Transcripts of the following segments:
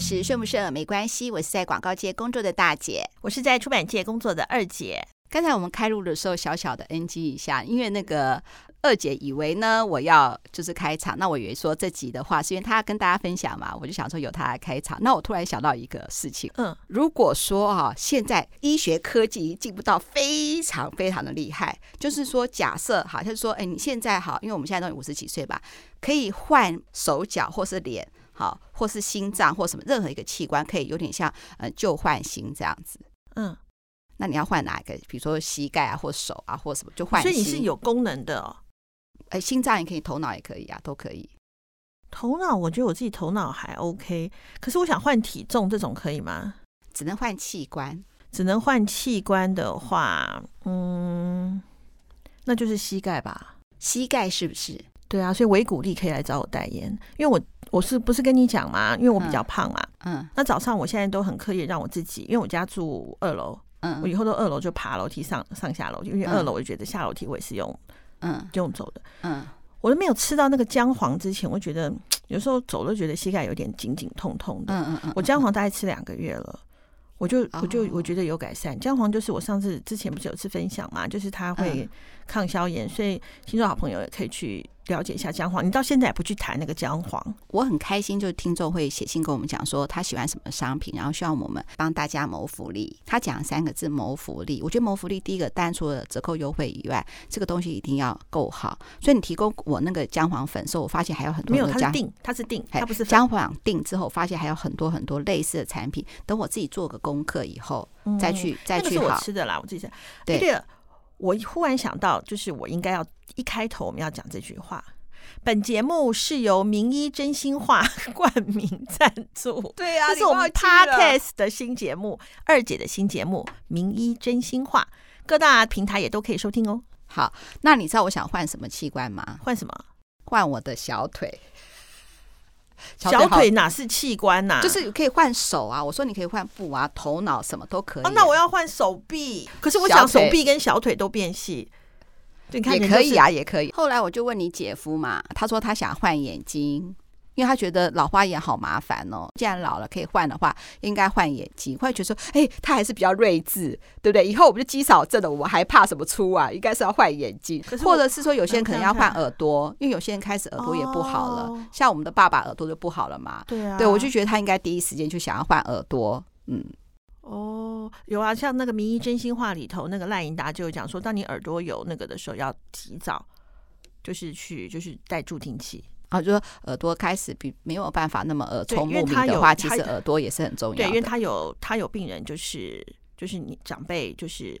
得时顺不顺没关系，我是在广告界工作的大姐，我是在出版界工作的二姐。刚才我们开录的时候，小小的 NG 一下，因为那个二姐以为呢，我要就是开场，那我以为说这集的话是因为她要跟大家分享嘛，我就想说由她来开场。那我突然想到一个事情，嗯，如果说啊，现在医学科技进步到非常非常的厉害，就是说假设好，就是说，哎，你现在好，因为我们现在都五十几岁吧，可以换手脚或是脸，好，或是心脏或什么任何一个器官，可以有点像呃旧换新这样子，嗯。那你要换哪一个？比如说膝盖啊，或手啊，或什么就换。所以你是有功能的哦。哎，心脏也可以，头脑也可以啊，都可以。头脑，我觉得我自己头脑还 OK，可是我想换体重，这种可以吗？只能换器官，只能换器官的话，嗯，那就是膝盖吧。膝盖是不是？对啊，所以维骨力可以来找我代言，因为我我是不是跟你讲嘛？因为我比较胖嘛。嗯。嗯，那早上我现在都很刻意让我自己，因为我家住二楼。嗯，我以后都二楼就爬楼梯上上下楼，因为二楼我就觉得下楼梯我也是用，嗯，用走的。嗯，我都没有吃到那个姜黄之前，我觉得 有时候走都觉得膝盖有点紧紧痛痛的。嗯嗯嗯，我姜黄大概吃两个月了，我就我就我觉得有改善。姜黄就是我上次之前不是有次分享嘛，就是它会抗消炎，所以听众好朋友也可以去。了解一下姜黄，你到现在也不去谈那个姜黄，我很开心。就是听众会写信跟我们讲说他喜欢什么商品，然后希望我们帮大家谋福利。他讲三个字谋福利，我觉得谋福利第一个，单除了折扣优惠以外，这个东西一定要够好。所以你提供我那个姜黄粉，所以我发现还有很多。没有，它是定，它是定，它不是姜黄定。之后发现还有很多很多类似的产品，等我自己做个功课以后再去、嗯、再去好。我吃的啦，我自己想。对，我忽然想到，就是我应该要一开头我们要讲这句话。本节目是由名医真心话 冠名赞助。对呀、啊，这是我们 Podcast 的新节目，二姐的新节目《名医真心话》，各大平台也都可以收听哦。好，那你知道我想换什么器官吗？换什么？换我的小腿。小腿，哪是器官呐、啊？就是可以换手啊！我说你可以换布啊，头脑什么都可以、啊。那我要换手臂，可是我想手臂跟小腿都变细。也可以啊，也可以。后来我就问你姐夫嘛，他说他想换眼睛，因为他觉得老花眼好麻烦哦。既然老了可以换的话，应该换眼睛。后来觉得说，哎，他还是比较睿智，对不对？以后我们就肌少症了，我们还怕什么出啊？应该是要换眼睛，或者是说有些人可能要换耳朵，因为有些人开始耳朵也不好了，像我们的爸爸耳朵就不好了嘛。对啊，对，我就觉得他应该第一时间就想要换耳朵，嗯。哦，有啊，像那个《名医真心话》里头，那个赖英达就有讲说，当你耳朵有那个的时候，要提早就是去就是戴助听器啊，就说耳朵开始比没有办法那么耳聪目明的话，其实耳朵也是很重要的。对，因为他有他有病人就是就是你长辈就是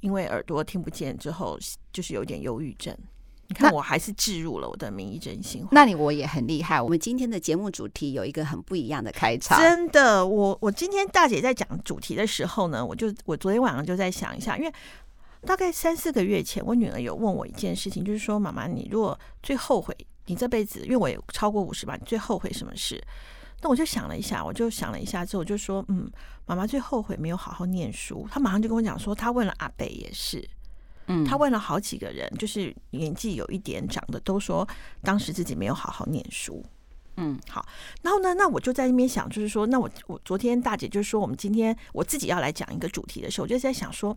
因为耳朵听不见之后，就是有点忧郁症。你看，我还是置入了我的名医真心话。那你我也很厉害。我们今天的节目主题有一个很不一样的开场。真的，我我今天大姐在讲主题的时候呢，我就我昨天晚上就在想一下，因为大概三四个月前，我女儿有问我一件事情，就是说妈妈，你如果最后悔你这辈子，因为我也超过五十吧，你最后悔什么事？那我就想了一下，我就想了一下之后，我就说，嗯，妈妈最后悔没有好好念书。她马上就跟我讲说，她问了阿北也是。嗯，她问了好几个人，就是年纪有一点长的，都说当时自己没有好好念书。嗯，好，然后呢，那我就在那边想，就是说，那我我昨天大姐就是说，我们今天我自己要来讲一个主题的时候，我就在想说，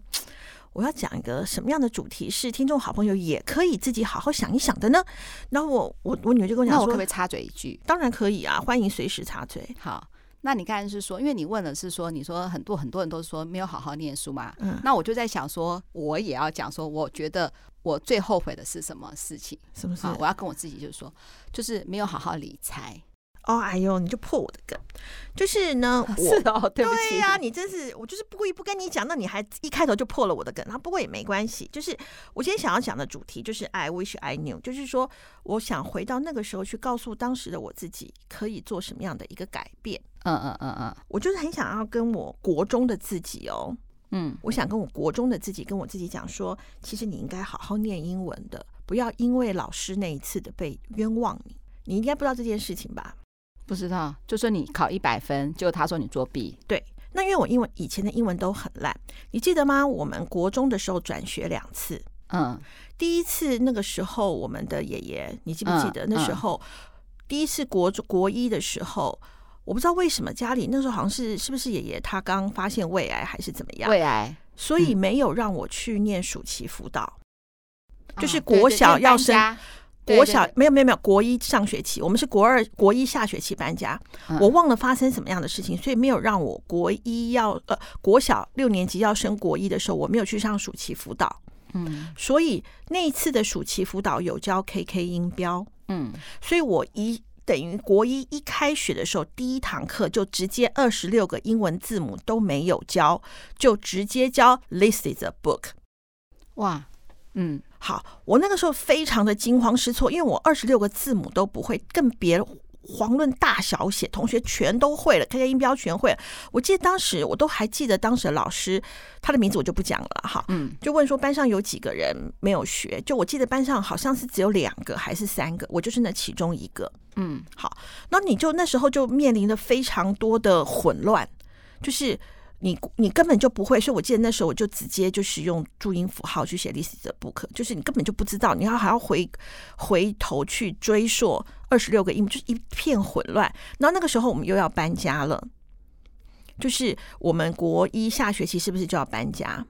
我要讲一个什么样的主题是听众好朋友也可以自己好好想一想的呢？然后我我我女儿就跟我讲说，我可不可以插嘴一句？当然可以啊，欢迎随时插嘴。好。那你刚才是说，因为你问的是说，你说很多很多人都说没有好好念书嘛。嗯。那我就在想说，我也要讲说，我觉得我最后悔的是什么事情？什么事？我要跟我自己就是说，就是没有好好理财。哦，哎呦，你就破我的梗，就是呢，我是哦，对不起，对呀，你真是，我就是故意不跟你讲，那你还一开头就破了我的梗，那不过也没关系。就是我今天想要讲的主题就是 I wish I knew，就是说我想回到那个时候去告诉当时的我自己可以做什么样的一个改变。嗯嗯嗯嗯，我就是很想要跟我国中的自己哦，嗯，我想跟我国中的自己跟我自己讲说，其实你应该好好念英文的，不要因为老师那一次的被冤枉你，你应该不知道这件事情吧？不知道，就说你考一百分，就他说你作弊。对，那因为我英文以前的英文都很烂，你记得吗？我们国中的时候转学两次，嗯，第一次那个时候我们的爷爷，你记不记得？嗯、那时候、嗯、第一次国国一的时候，我不知道为什么家里那时候好像是是不是爷爷他刚发现胃癌还是怎么样？胃癌，所以没有让我去念暑期辅导，嗯、就是国小要升。对对，没有没有没有，国一上学期，我们是国二国一下学期搬家，嗯，我忘了发生什么样的事情，所以没有让我国一要呃国小六年级要升国一的时候，我没有去上暑期辅导，嗯，所以那一次的暑期辅导有教 KK 音标，嗯，所以我一等于国一一开学的时候，第一堂课就直接二十六个英文字母都没有教，就直接教 This is a book，哇，嗯。好，我那个时候非常的惊慌失措，因为我二十六个字母都不会，更别遑论大小写，同学全都会了，KK 音标全会了。我记得当时我都还记得当时的老师，他的名字我就不讲了哈，嗯，就问说班上有几个人没有学，就我记得班上好像是只有两个还是三个，我就是那其中一个，嗯，好，那你就那时候就面临着非常多的混乱，就是。你你根本就不会，所以我记得那时候我就直接就是用注音符号去写 This is a book，就是你根本就不知道，你要还要回回头去追溯二十六个音，就是一片混乱。然后那个时候我们又要搬家了，就是我们国一下学期是不是就要搬家？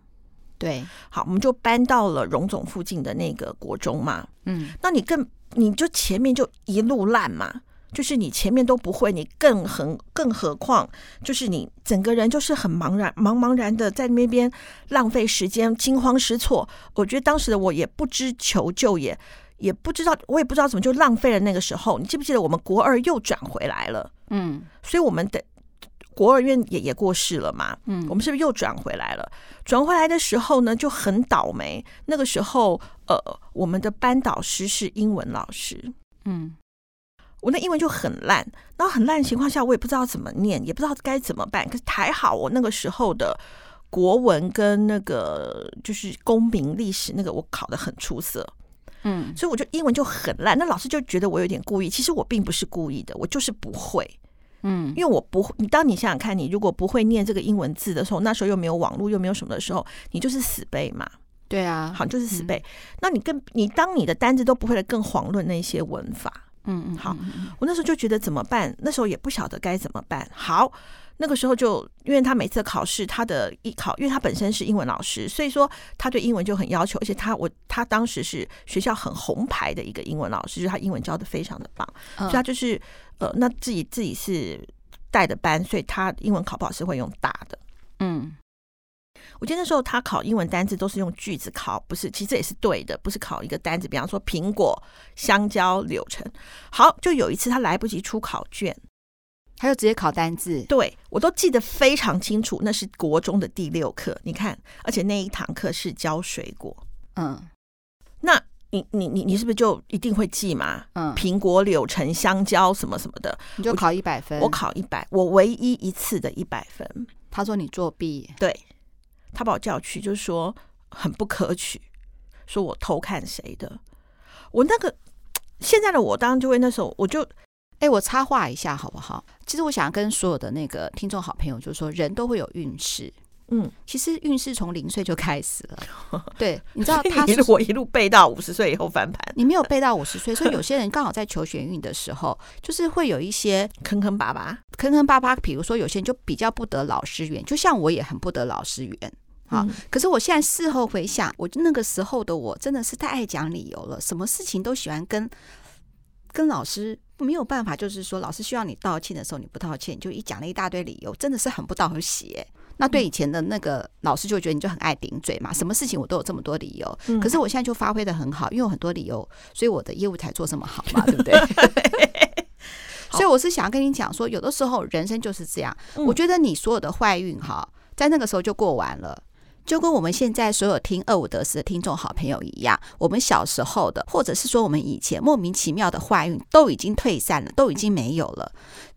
对，好，我们就搬到了荣总附近的那个国中嘛。嗯，那你更你就前面就一路烂嘛。就是你前面都不会，你更很更何况，就是你整个人就是很茫然、茫茫然的在那边浪费时间、惊慌失措。我觉得当时的我也不知求救，也也不知道，我也不知道怎么就浪费了那个时候。你记不记得我们国二又转回来了？嗯，所以我们的国二院也也过世了嘛。嗯，我们是不是又转回来了？转回来的时候呢，就很倒霉。那个时候，呃，我们的班导师是英文老师。嗯。我那英文就很烂，然后很烂的情况下，我也不知道怎么念，也不知道该怎么办。可是还好，我那个时候的国文跟那个就是公民历史那个我考的很出色，嗯，所以我就英文就很烂。那老师就觉得我有点故意，其实我并不是故意的，我就是不会，嗯，因为我不会。你当你想想看，你如果不会念这个英文字的时候，那时候又没有网络，又没有什么的时候，你就是死背嘛。对啊，好，就是死背。嗯、那你更你当你的单字都不会的，更遑论那些文法。嗯嗯，好，我那时候就觉得怎么办？那时候也不晓得该怎么办。好，那个时候就因为他每次考试，他的艺考，因为他本身是英文老师，所以说他对英文就很要求，而且他我他当时是学校很红牌的一个英文老师，就是他英文教的非常的棒，所以他就是呃，那自己自己是带的班，所以他英文考不好是会用大的，嗯。我记得那时候他考英文单字都是用句子考，不是，其实这也是对的，不是考一个单字。比方说苹果、香蕉、柳橙。好，就有一次他来不及出考卷，他就直接考单字。对，我都记得非常清楚，那是国中的第六课。你看，而且那一堂课是教水果。嗯，那你你你你是不是就一定会记嘛？嗯，苹果、柳橙、香蕉什么什么的，你就考一百分。我，我考一百，我唯一一次的一百分。他说你作弊。对。他把我叫去，就是说很不可取，说我偷看谁的。我那个现在的我，当然就会那时候，我就哎，我插话一下好不好？其实我想要跟所有的那个听众好朋友，就是说人都会有运势，嗯，其实运势从零岁就开始了。对，你知道他一路我一路背到五十岁以后翻盘，你没有背到五十岁，所以有 些人刚好在求玄运的时候，就是会有一些坑坑巴巴、坑坑巴巴。比如说有些人就比较不得老师缘，就像我也很不得老师缘。啊！可是我现在事后回想，我那个时候的我真的是太爱讲理由了，什么事情都喜欢跟跟老师没有办法，就是说老师需要你道歉的时候你不道歉，就一讲了一大堆理由，真的是很不道喜。那对以前的那个老师就觉得你就很爱顶嘴嘛，什么事情我都有这么多理由。可是我现在就发挥的很好，因为有很多理由，所以我的业务才做这么好嘛，对不对？所以我是想要跟你讲说，有的时候人生就是这样。我觉得你所有的坏运哈，在那个时候就过完了。就跟我们现在所有听二五得十的听众好朋友一样，我们小时候的，或者是说我们以前莫名其妙的坏运都已经退散了，都已经没有了。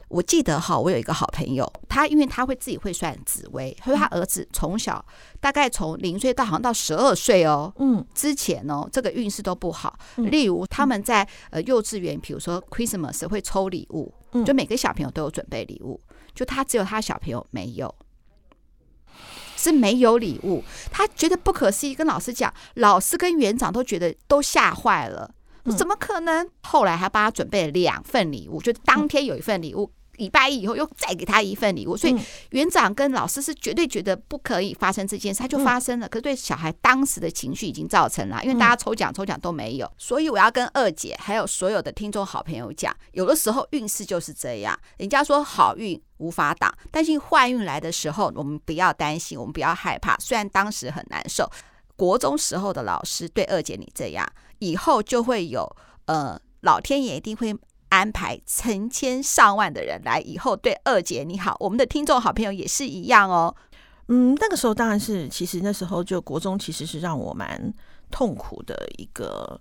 我记得哈，我有一个好朋友，他因为他会自己会算紫薇，所以他儿子从小大概从零岁到好像到十二岁哦，嗯，之前哦，这个运势都不好。例如他们在呃幼稚园，比如说 Christmas 会抽礼物，就每个小朋友都有准备礼物，就他只有他小朋友没有。是没有礼物，他觉得不可思议，跟老师讲，老师跟园长都觉得都吓坏了，怎么可能？后来还帮他准备了两份礼物，就当天有一份礼物，礼拜一以后又再给他一份礼物，所以园长跟老师是绝对觉得不可以发生这件事，他就发生了。可是对小孩当时的情绪已经造成了，因为大家抽奖抽奖都没有，所以我要跟二姐还有所有的听众好朋友讲，有的时候运势就是这样，人家说好运无法挡，但是坏运来的时候，我们不要担心，我们不要害怕。虽然当时很难受，国中时候的老师对二姐你这样，以后就会有呃，老天爷一定会。安排成千上万的人来，以后对二姐你好，我们的听众好朋友也是一样哦。嗯，那个时候当然是，其实那时候就国中其实是让我蛮痛苦的一个，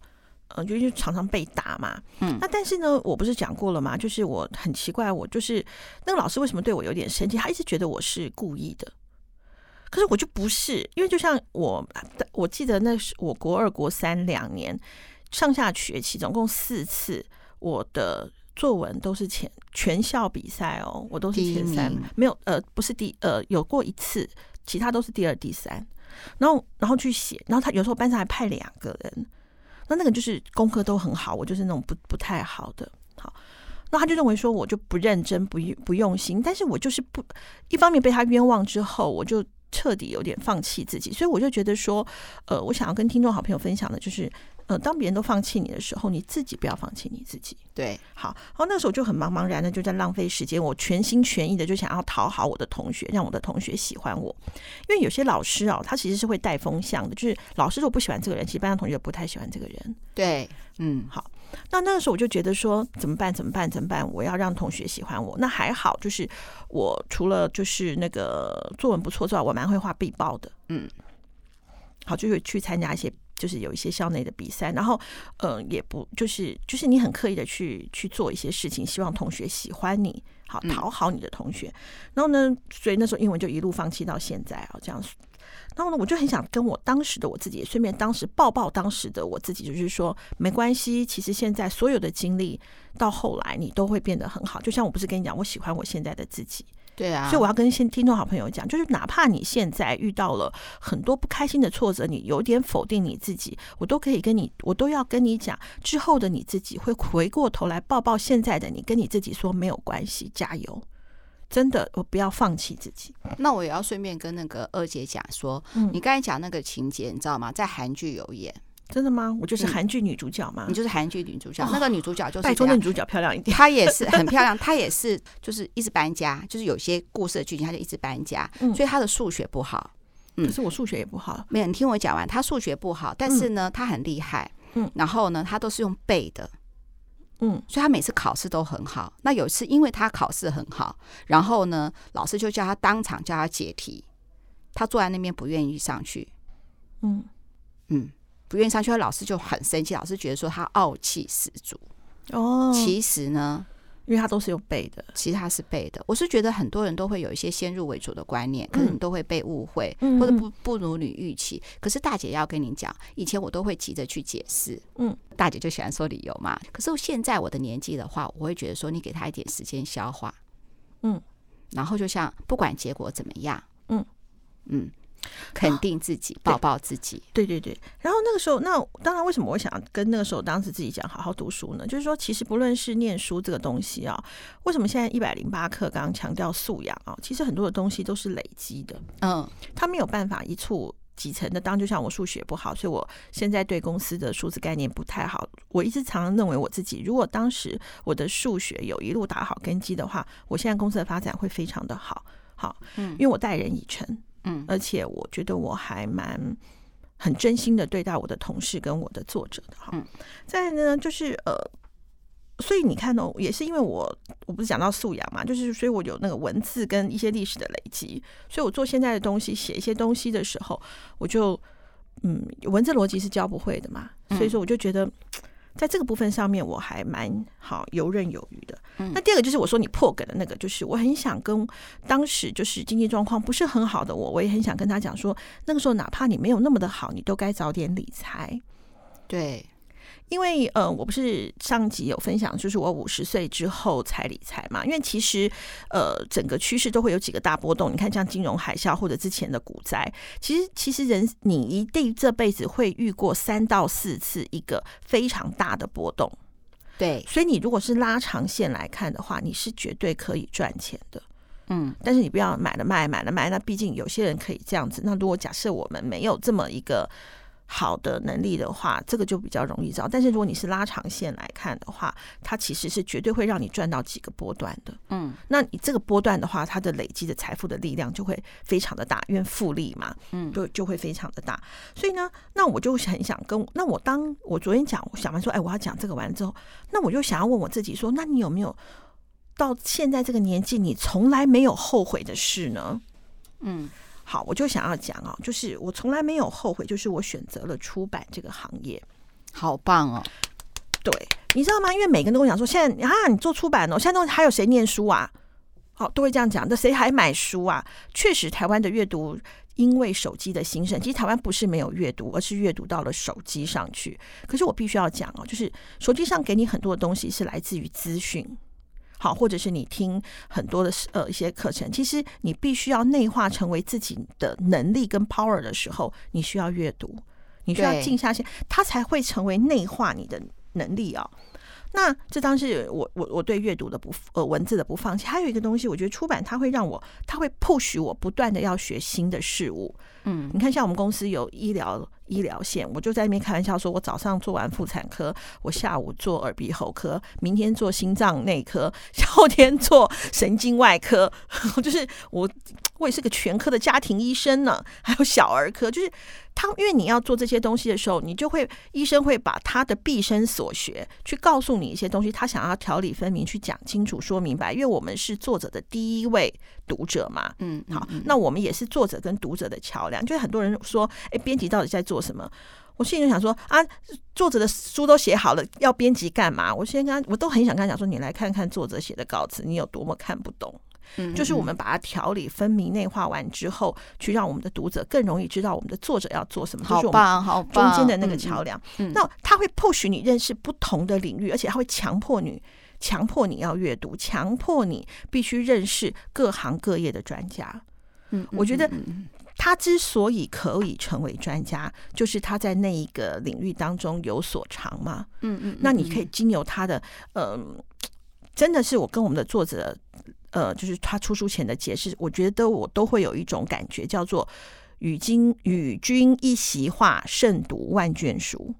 呃，就就常常被打嘛。嗯，那但是呢，我不是讲过了吗？就是我很奇怪，我就是那个老师为什么对我有点生气？他一直觉得我是故意的，可是我就不是，因为就像我，我记得那是我国二、国三两年上下学期总共四次。我的作文都是前全校比赛哦，我都是前三，没有呃不是第呃有过一次，其他都是第二、第三。然后然后去写，然后他有时候班上还派两个人，那那个就是功课都很好，我就是那种不不太好的。好，那他就认为说我就不认真、不不用心，但是我就是不一方面被他冤枉之后，我就彻底有点放弃自己，所以我就觉得说，呃，我想要跟听众好朋友分享的就是。呃，当别人都放弃你的时候，你自己不要放弃你自己。对，好，然后那时候就很茫茫然的就在浪费时间，我全心全意的就想要讨好我的同学，让我的同学喜欢我。因为有些老师哦，他其实是会带风向的，就是老师如果不喜欢这个人，其实班上同学不太喜欢这个人。对，嗯，好，那那个时候我就觉得说，怎么办？怎么办？怎么办？我要让同学喜欢我。那还好，就是我除了就是那个作文不错之外，我蛮会画壁报的。嗯，好，就是去参加一些。就是有一些校内的比赛，然后，呃，也不就是就是你很刻意的去去做一些事情，希望同学喜欢你，好讨好你的同学。嗯、然后呢，所以那时候英文就一路放弃到现在啊，这样。然后呢，我就很想跟我当时的我自己，顺便当时抱抱当时的我自己，就是说没关系，其实现在所有的经历到后来你都会变得很好。就像我不是跟你讲，我喜欢我现在的自己。对啊，所以我要跟现听众好朋友讲，就是哪怕你现在遇到了很多不开心的挫折，你有点否定你自己，我都可以跟你，我都要跟你讲，之后的你自己会回过头来抱抱现在的你，跟你自己说没有关系，加油，真的，我不要放弃自己。那我也要顺便跟那个二姐讲说，嗯，你刚才讲那个情节，你知道吗？在韩剧有演。真的吗？我就是韩剧女主角嘛？你就是韩剧女主角。那个女主角就是拜托，那女主角漂亮一点。她也是很漂亮，她也是就是一直搬家，就是有些故事的剧情，她就一直搬家，所以她的数学不好。可是我数学也不好。没有，你听我讲完，她数学不好，但是呢，她很厉害。嗯，然后呢，她都是用背的。嗯，所以她每次考试都很好。那有一次，因为她考试很好，然后呢，老师就叫她当场叫她解题，她坐在那边不愿意上去。嗯嗯。不愿意上去，老师就很生气。老师觉得说他傲气十足。哦，其实呢，因为他都是有背的，其实他是背的。我是觉得很多人都会有一些先入为主的观念，可能都会被误会，嗯、或者不不如你预期。可是大姐要跟你讲，以前我都会急着去解释。嗯，大姐就喜欢说理由嘛。可是现在我的年纪的话，我会觉得说，你给他一点时间消化。嗯，然后就像不管结果怎么样，嗯嗯。肯定自己，抱抱自己。对对对。然后那个时候，那当然，为什么我想跟那个时候当时自己讲好好读书呢？就是说，其实不论是念书这个东西啊，为什么现在一百零八课刚刚强调素养啊？其实很多的东西都是累积的。嗯，他没有办法一蹴几成的。当就像我数学不好，所以我现在对公司的数字概念不太好。我一直常常认为我自己，如果当时我的数学有一路打好根基的话，我现在公司的发展会非常的好。好，嗯，因为我待人以诚。嗯，而且我觉得我还蛮很真心的对待我的同事跟我的作者的哈。嗯，再呢，就是呃，所以你看哦，也是因为我我不是讲到素养嘛，就是所以我有那个文字跟一些历史的累积，所以我做现在的东西，写一些东西的时候，我就嗯，文字逻辑是教不会的嘛，所以说我就觉得。在这个部分上面，我还蛮好游刃有余的。那第二个就是我说你破梗的那个，就是我很想跟当时就是经济状况不是很好的我，我也很想跟他讲说，那个时候哪怕你没有那么的好，你都该早点理财。对。因为呃，我不是上集有分享，就是我五十岁之后才理财嘛。因为其实呃，整个趋势都会有几个大波动。你看，像金融海啸或者之前的股灾，其实其实人你一定这辈子会遇过三到四次一个非常大的波动。对，所以你如果是拉长线来看的话，你是绝对可以赚钱的。嗯，但是你不要买了卖，买了卖。那毕竟有些人可以这样子。那如果假设我们没有这么一个好的能力的话，这个就比较容易找。但是如果你是拉长线来看的话，它其实是绝对会让你赚到几个波段的。嗯，那你这个波段的话，它的累积的财富的力量就会非常的大，因为复利嘛，嗯，就就会非常的大。所以呢，那我就很想跟那我当我昨天讲，我想完说，哎，我要讲这个完之后，那我就想要问我自己说，那你有没有？到现在这个年纪，你从来没有后悔的事呢？嗯，好，我就想要讲啊，就是我从来没有后悔，就是我选择了出版这个行业，好棒哦！对，你知道吗？因为每个人都跟我讲说，现在啊，你做出版哦，现在都还有谁念书啊？好，都会这样讲，那谁还买书啊？确实，台湾的阅读因为手机的兴盛，其实台湾不是没有阅读，而是阅读到了手机上去。可是我必须要讲哦，就是手机上给你很多的东西是来自于资讯。好，或者是你听很多的呃一些课程，其实你必须要内化成为自己的能力跟 power 的时候，你需要阅读，你需要静下心，它才会成为内化你的能力啊、哦。那这当是我我我对阅读的不呃文字的不放弃。还有一个东西，我觉得出版它会让我，它会 push 我不断的要学新的事物。嗯，你看，像我们公司有医疗。医疗线，我就在那边开玩笑说，我早上做完妇产科，我下午做耳鼻喉科，明天做心脏内科，后天做神经外科，就是我，我也是个全科的家庭医生呢，还有小儿科，就是他，因为你要做这些东西的时候，你就会医生会把他的毕生所学去告诉你一些东西，他想要条理分明去讲清楚说明白，因为我们是作者的第一位读者嘛，嗯，好，那我们也是作者跟读者的桥梁，就是很多人说，哎，编辑到底在做。什么？我心里就想说啊，作者的书都写好了，要编辑干嘛？我先跟他，我都很想跟他讲说，你来看看作者写的稿子，你有多么看不懂。嗯，就是我们把它条理分明、内化完之后，去让我们的读者更容易知道我们的作者要做什么。好棒，好棒！中间的那个桥梁。那他会迫使你认识不同的领域，而且他会强迫你，强迫你要阅读，强迫你必须认识各行各业的专家。嗯，我觉得。他之所以可以成为专家，就是他在那一个领域当中有所长嘛。嗯嗯，那你可以经由他的，嗯、呃，真的是我跟我们的作者，呃，就是他出书前的解释，我觉得我都会有一种感觉，叫做与君与君一席话，胜读万卷书。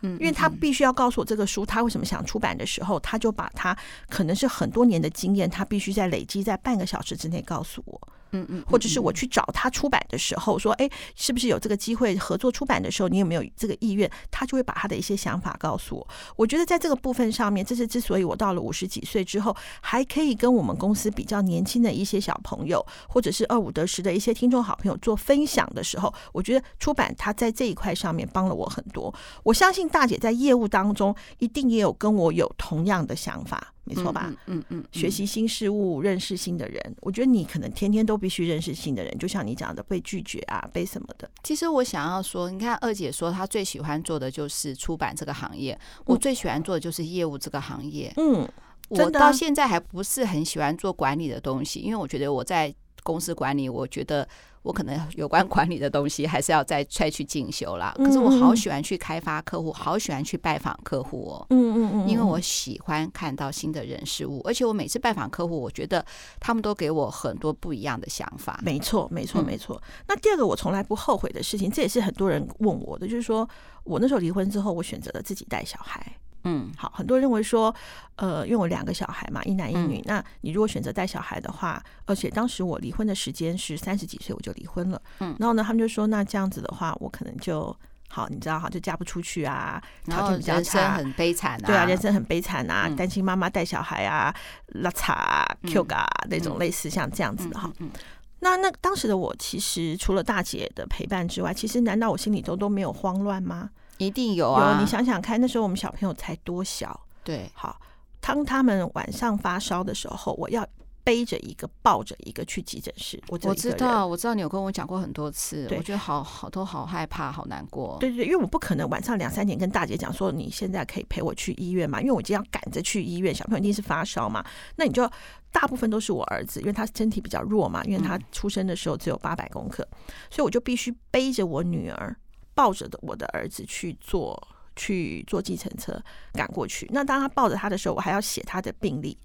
嗯，因为他必须要告诉我这个书他为什么想出版的时候，他就把他可能是很多年的经验，他必须在累积在半个小时之内告诉我。嗯嗯，或者是我去找他出版的时候，说，哎，是不是有这个机会合作出版的时候，你有没有这个意愿？他就会把他的一些想法告诉我。我觉得在这个部分上面，这是之所以我到了五十几岁之后，还可以跟我们公司比较年轻的一些小朋友，或者是二五得十的一些听众好朋友做分享的时候，我觉得出版他在这一块上面帮了我很多。我相信大姐在业务当中一定也有跟我有同样的想法。没错吧？嗯嗯，嗯，嗯，学习新事物，认识新的人。我觉得你可能天天都必须认识新的人，就像你讲的，被拒绝啊，被什么的。其实我想要说，你看二姐说她最喜欢做的就是出版这个行业，我最喜欢做的就是业务这个行业。嗯，我到现在还不是很喜欢做管理的东西，因为我觉得我在公司管理，我觉得。我可能有关管理的东西还是要再再去进修啦。可是我好喜欢去开发客户，好喜欢去拜访客户哦。嗯嗯嗯，因为我喜欢看到新的人事物，而且我每次拜访客户，我觉得他们都给我很多不一样的想法。没错，没错，没错。那第二个我从来不后悔的事情，这也是很多人问我的，就是说我那时候离婚之后，我选择了自己带小孩。嗯，好，很多人认为说，呃，因为我两个小孩嘛，一男一女，嗯，那你如果选择带小孩的话，而且当时我离婚的时间是三十几岁，我就离婚了。嗯，然后呢，他们就说，那这样子的话，我可能就好，你知道哈，就嫁不出去啊，条件比较差，很悲惨啊，对啊，人生很悲惨啊，单亲妈妈带小孩啊，拉碴 Q 嘎那种类似像这样子的哈。嗯，那那当时的我，其实除了大姐的陪伴之外，其实难道我心里头都没有慌乱吗？一定有啊！有，你想想看，那时候我们小朋友才多小？对，好，当他们晚上发烧的时候，我要背着一个，抱着一个去急诊室。我我知道，我知道你有跟我讲过很多次，我觉得好好都好害怕，好难过。对对对，因为我不可能晚上两三点跟大姐讲说，你现在可以陪我去医院嘛？因为我今天要赶着去医院，小朋友一定是发烧嘛。那你就大部分都是我儿子，因为他身体比较弱嘛，因为他出生的时候只有八百公克，所以我就必须背着我女儿。抱着的我的儿子去坐去坐计程车赶过去。那当他抱着他的时候，我还要写他的病历。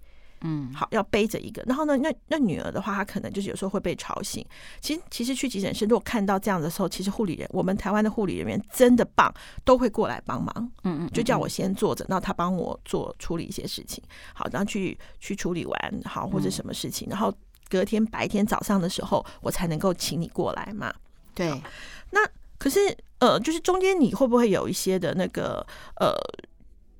嗯，好，要背着一个。然后呢，那那女儿的话，她可能就是有时候会被吵醒。其实，其实去急诊室，如果看到这样的时候，其实护理人，我们台湾的护理人员真的棒，都会过来帮忙。嗯嗯，就叫我先坐着，然后他帮我做处理一些事情。好，然后去去处理完，好或者什么事情，然后隔天白天早上的时候，我才能够请你过来嘛。对。那可是呃，就是中间你会不会有一些的那个呃，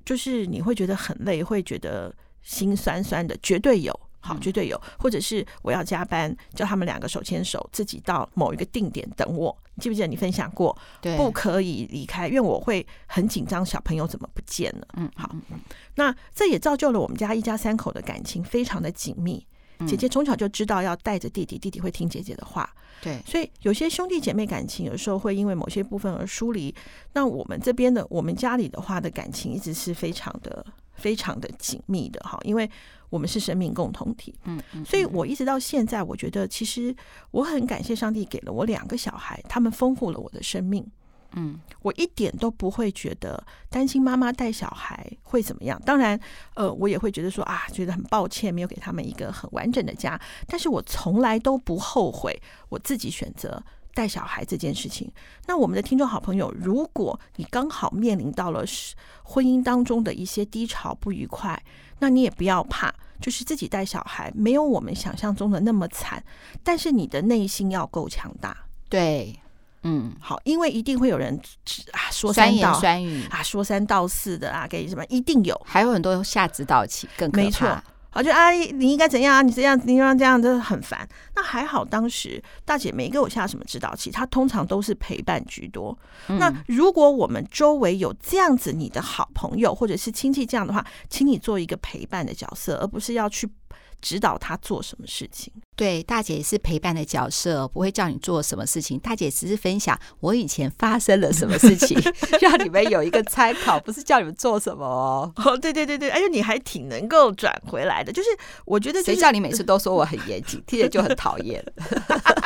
就是你会觉得很累，会觉得。心酸酸的，绝对有，好，绝对有，或者是我要加班，叫他们两个手牵手，自己到某一个定点等我。你记不记得你分享过？对，不可以离开，因为我会很紧张，小朋友怎么不见了？嗯，好，那这也造就了我们家一家三口的感情非常的紧密。姐姐从小就知道要带着弟弟，弟弟会听姐姐的话。对，所以有些兄弟姐妹感情有时候会因为某些部分而疏离。那我们这边的，我们家里的话的感情一直是非常的。非常的紧密的哈，因为我们是生命共同体，嗯，所以我一直到现在，我觉得其实我很感谢上帝给了我两个小孩，他们丰富了我的生命，嗯，我一点都不会觉得担心妈妈带小孩会怎么样。当然，呃，我也会觉得说啊，觉得很抱歉没有给他们一个很完整的家，但是我从来都不后悔我自己选择。带小孩这件事情，那我们的听众好朋友，如果你刚好面临到了婚姻当中的一些低潮不愉快，那你也不要怕，就是自己带小孩没有我们想象中的那么惨，但是你的内心要够强大。对，嗯，好，因为一定会有人啊说三道酸言酸语啊说三道四的啊，给什么一定有，还有很多下指导棋，更可怕。没错。好，就阿姨，你应该怎样啊？你这样，你这样这样，真的很烦。那还好，当时大姐没给我下什么指导棋，她通常都是陪伴居多。嗯。那如果我们周围有这样子你的好朋友或者是亲戚这样的话，请你做一个陪伴的角色，而不是要去。指导他做什么事情？对，大姐是陪伴的角色，不会叫你做什么事情。大姐只是分享我以前发生了什么事情，让你们有一个参考，不是叫你们做什么哦。哦，对对对对，而且，你还挺能够转回来的。就是我觉得、就是，谁叫你每次都说我很严谨，听着就很讨厌。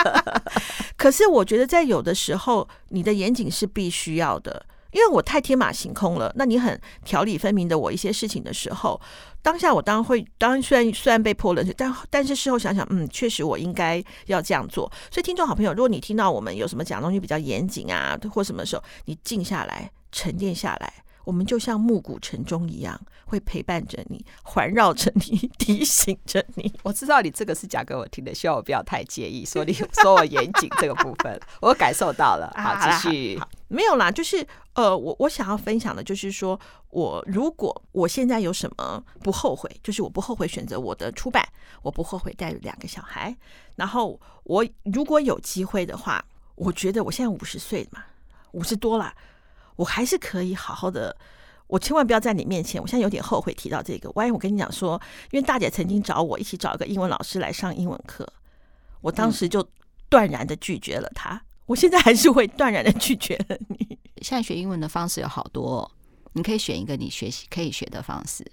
可是我觉得，在有的时候，你的严谨是必须要的。因为我太天马行空了，那你很条理分明的我一些事情的时候，当下我当然会，当然虽然虽然被泼冷水，但但是事后想想，嗯，确实我应该要这样做。所以听众好朋友，如果你听到我们有什么讲东西比较严谨啊，或什么时候，你静下来，沉淀下来。我们就像暮鼓晨钟一样，会陪伴着你，环绕着你，提醒着你。我知道你这个是讲给我听的，希望我不要太介意。说你说我严谨这个部分，我感受到了。好，继续。没有啦，就是呃，我我想要分享的就是说，我如果我现在有什么不后悔，就是我不后悔选择我的出版，我不后悔带两个小孩。然后我如果有机会的话，我觉得我现在五十岁嘛，五十多了。我还是可以好好的，我千万不要在你面前。我现在有点后悔提到这个。万一我跟你讲说，因为大姐曾经找我一起找一个英文老师来上英文课，我当时就断然的拒绝了他。我现在还是会断然的拒绝了你。现在学英文的方式有好多，你可以选一个你学习可以学的方式。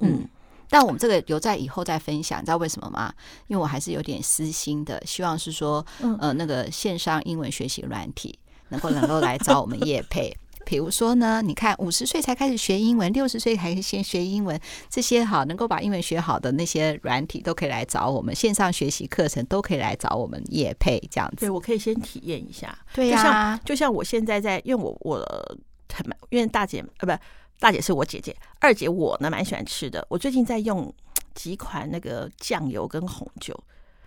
嗯，但我们这个留在以后再分享，你知道为什么吗？因为我还是有点私心的，希望是说，呃，那个线上英文学习软体能够能够来找我们叶配。比如说呢，你看五十岁才开始学英文，六十岁还先学英文，这些好能够把英文学好的那些软体都可以来找我们，线上学习课程都可以来找我们叶配这样子。对，我可以先体验一下。对呀、啊，就像就像我现在在，因为我我很因为大姐呃不大姐是我姐姐，二姐我呢蛮喜欢吃的。我最近在用几款那个酱油跟红酒，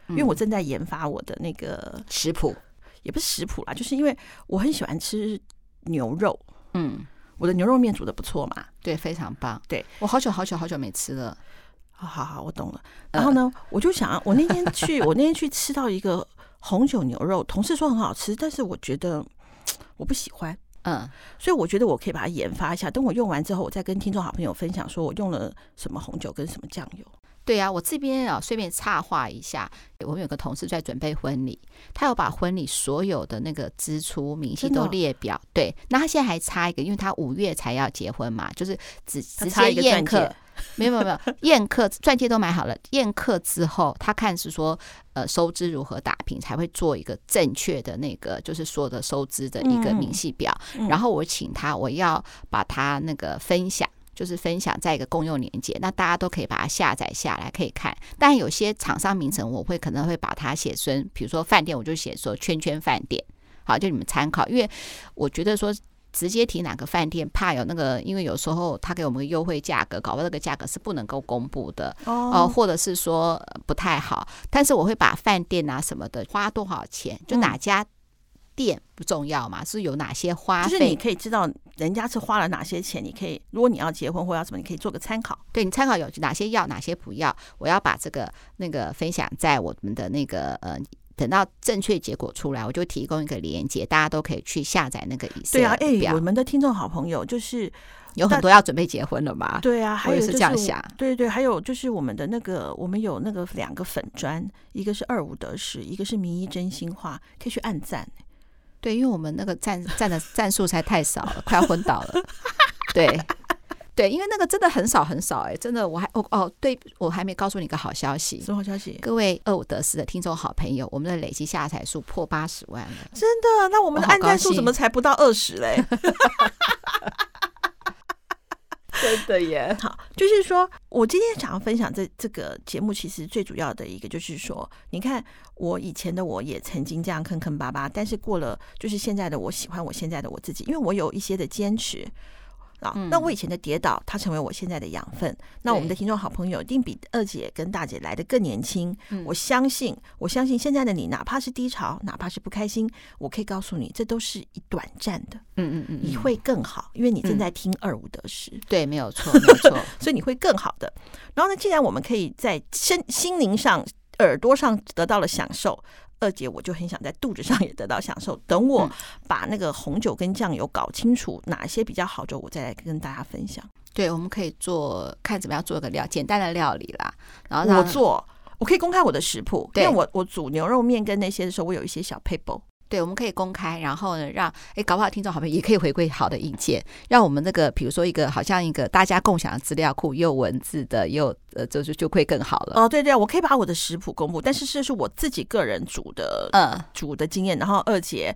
因为我正在研发我的那个食谱，也不是食谱啦，就是因为我很喜欢吃牛肉。嗯，我的牛肉面煮的不错嘛？对，非常棒。对，我好久好久好久没吃了。好好好，我懂了。然后呢，呃、我就想，我那天去，我那天去吃到一个红酒牛肉，同事说很好吃，但是我觉得我不喜欢。嗯，所以我觉得我可以把它研发一下，等我用完之后，我再跟听众好朋友分享，说我用了什么红酒跟什么酱油。对呀、啊，我这边啊，顺便插话一下，我们有个同事在准备婚礼，他有把婚礼所有的那个支出明细都列表。对，那他现在还差一个，因为他五月才要结婚嘛，就是直直接宴客，没有没有没有 宴客，钻戒都买好了，宴客之后，他看是说呃收支如何打平，才会做一个正确的那个就是说的收支的一个明细表。嗯、然后我请他，我要把他那个分享。就是分享在一个公用连接，那大家都可以把它下载下来可以看。但有些厂商名称我会可能会把它写成，比如说饭店，我就写说圈圈饭店，好，就你们参考。因为我觉得说直接提哪个饭店，怕有那个，因为有时候他给我们个优惠价格，搞不好这个价格是不能够公布的哦、呃，或者是说不太好。但是我会把饭店啊什么的花多少钱，就哪家。店不重要嘛？是有哪些花费？就是你可以知道人家是花了哪些钱。你可以，如果你要结婚或要什么，你可以做个参考。对，你参考有哪些要，哪些不要。我要把这个那个分享在我们的那个呃，等到正确结果出来，我就提供一个连接，大家都可以去下载那个对啊，哎、欸，我们的听众好朋友就是有很多要准备结婚了嘛？对啊，还有、就是、是这样想。对对，还有就是我们的那个，我们有那个两个粉砖，一个是二五得十，一个是名医真心话，可以去按赞。对，因为我们那个赞赞的赞数才太少了，快要昏倒了。对，对，因为那个真的很少很少哎，真的我还哦哦，对我还没告诉你个好消息，什么好消息？各位二五得十的听众好朋友，我们的累计下载数破八十万了，真的？那我们的按赞数怎么才不到二十嘞？真的耶！好，就是说我今天想要分享这这个节目，其实最主要的一个就是说，你看我以前的我也曾经这样坑坑巴巴，但是过了，就是现在的我喜欢我现在的我自己，因为我有一些的坚持。啊，那我以前的跌倒，它成为我现在的养分。那我们的听众好朋友一定比二姐跟大姐来的更年轻。我相信，我相信现在的你，哪怕是低潮，哪怕是不开心，我可以告诉你，这都是一短暂的。嗯嗯嗯，你会更好，因为你正在听二五得十。对，没有错，没有错，所以你会更好的。然后呢，既然我们可以在身心灵上、耳朵上得到了享受。二姐，我就很想在肚子上也得到享受。等我把那个红酒跟酱油搞清楚哪些比较好，就我再来跟大家分享。对，我们可以做看怎么样做一个料简单的料理啦。然后我做，我可以公开我的食谱，因为我我煮牛肉面跟那些的时候，我有一些小撇步。对，我们可以公开，然后呢，让哎，搞不好听众好朋友也可以回馈好的意见，让我们那个，比如说一个好像一个大家共享的资料库，又有文字的，又呃，就是就会更好了。哦，对对，我可以把我的食谱公布，但是这是我自己个人煮的，嗯，煮的经验。然后二姐，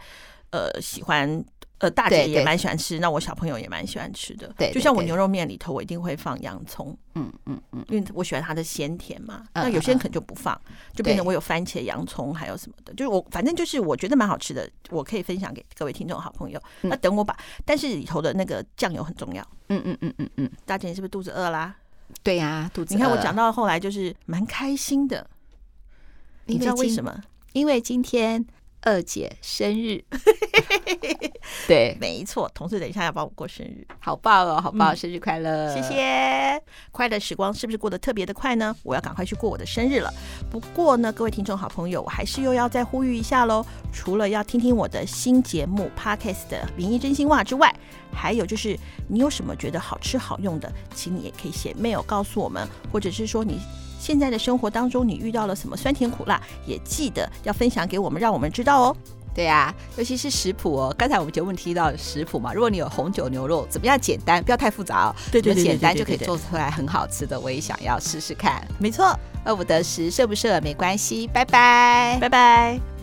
呃，喜欢。呃，大姐也蛮喜欢吃，那我小朋友也蛮喜欢吃的。对，就像我牛肉面里头，我一定会放洋葱。嗯嗯嗯，因为我喜欢它的鲜甜嘛。嗯、那有些人可能就不放，嗯、就变成我有番茄、洋葱，还有什么的。就是我反正就是我觉得蛮好吃的，我可以分享给各位听众好朋友。嗯、那等我把，但是里头的那个酱油很重要。嗯嗯嗯嗯嗯。大姐，你是不是肚子饿啦？对呀、啊，肚子。你看我讲到后来就是蛮开心的。你知道为什么？因为今天。二姐生日，对，没错。同事等一下要帮我过生日，好棒哦，好棒！嗯、生日快乐，谢谢。快乐时光是不是过得特别的快呢？我要赶快去过我的生日了。不过呢，各位听众好朋友，我还是又要再呼吁一下喽。除了要听听我的新节目 Podcast 的名医真心话之外，还有就是你有什么觉得好吃好用的，请你也可以写 mail 告诉我们，或者是说你。现在的生活当中，你遇到了什么酸甜苦辣，也记得要分享给我们，让我们知道哦。对呀、啊，尤其是食谱哦。刚才我们节目提到食谱嘛，如果你有红酒牛肉，怎么样简单，不要太复杂哦。对对对，简单就可以做出来很好吃的，我也想要试试看。没错，二五得十，是不是没关系，拜拜，拜拜。